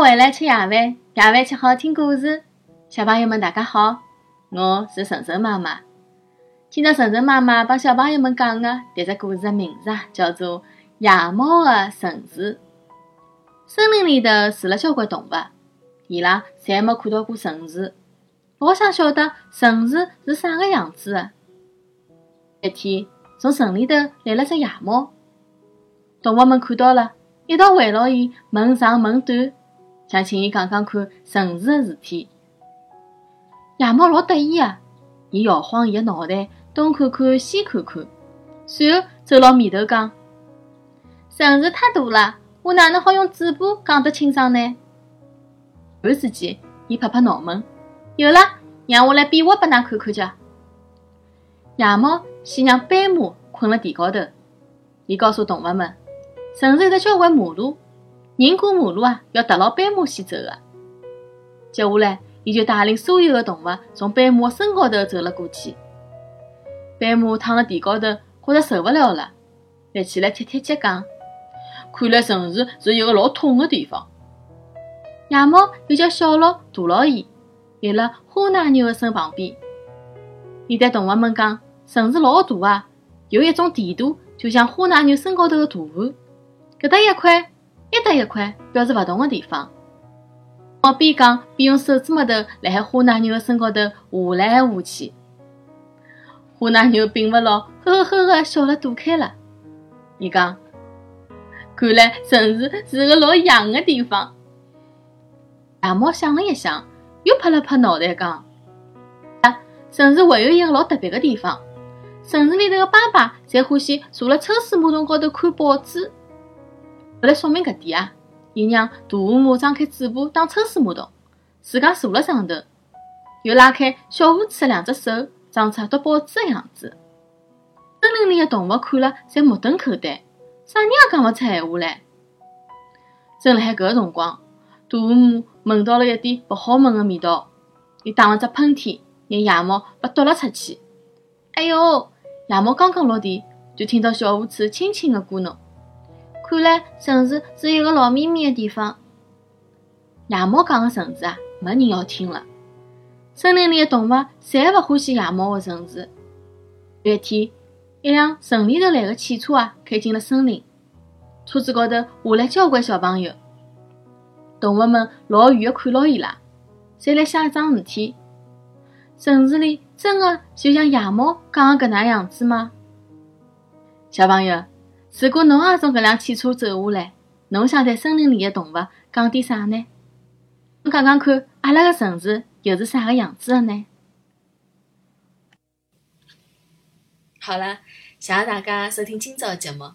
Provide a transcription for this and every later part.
回来吃夜饭，夜饭吃好听故事。小朋友们，大家好，我是晨晨妈妈。今朝晨晨妈妈帮小朋友们讲的迭只故事的名字啊，叫做《夜猫的城市》。森林里头住了交关动物，伊拉侪没看到过城市。我想晓得城市是啥个样子的。一天，从城里头来了只夜猫，动物们看到了，一道围牢伊，问长问短。想请伊讲讲看城市的事体。夜猫老得意啊，伊摇晃伊个脑袋，东看看西看看，随后走牢面头讲：“城市太大了，我哪能好用嘴巴讲得清爽呢？”突然之间，伊拍拍脑门：“有了，让我来比划拨㑚看看叫。”夜猫先让斑马困了地高头，伊告诉动物们：“城市有得交关马路。”人过马路啊，要踏牢斑马线走的。接下来，伊就带领所有的动物从斑马身高头走了过去。斑马躺辣地高头，觉着受不了了，立起来踢踢脚，讲：“看来城市是一个老痛的地方。”夜猫又叫小鹿驮牢伊，立辣花奶牛的身旁边。伊对动物们讲：“城市老大啊，有一种地图，就像花奶牛身高头的图案，搿搭一块。”一搭一块，表示勿同的地方。猫边讲边用手指末头辣海花奶牛的身高头划来划去。花奶牛并勿牢，呵呵呵的笑了躲开了。伊讲：“看来城市是个老痒的地方。”大猫想了一想，又拍了拍脑袋讲：“啊，城市还有一个老特别的地方。城市里头的爸爸侪欢喜坐辣抽水马桶高头看报纸。”为了说明搿点啊，伊让大河马张开嘴巴当抽水马桶，自家坐辣上头，又拉开小河鼠两只手，装出读报纸的样子。森林里的动物看了，侪目瞪口呆，啥人也讲勿出闲话来。正辣海搿个辰光，大河马闻到了一点勿好闻的味道，伊打了只喷嚏，让夜猫被丢了出去。哎哟！夜猫刚刚落地，就听到小河鼠轻轻的咕哝。看来城市是一个老秘密的地方。夜猫讲的城市啊，没人要听了。森林里的动物侪勿欢喜夜猫的城市。有一天，一辆城里头来的汽车啊，开进了森林。车子高头下来交关小朋友，动物们老远的看牢伊拉，侪来想一桩事体：城市里真的就像夜猫讲的搿能样子吗？小朋友。如果侬也从搿辆汽车走下来，侬想对森林里的动物讲点啥呢？侬讲讲看，阿拉个城市又是啥个样子的呢？好了，谢谢大家收听今朝的节目。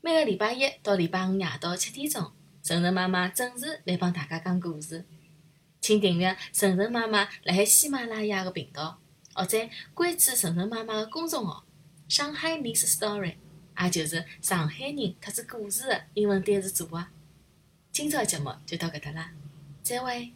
每个礼拜一到礼拜五夜到七点钟，晨晨妈妈准时来帮大家讲故事。请订阅晨晨妈妈辣海喜马拉雅的频道，或者关注晨晨妈妈的公众号“上海 Miss Story”。也就是上海人特子故事的英文单词组合。今朝节目就到搿搭啦，再会。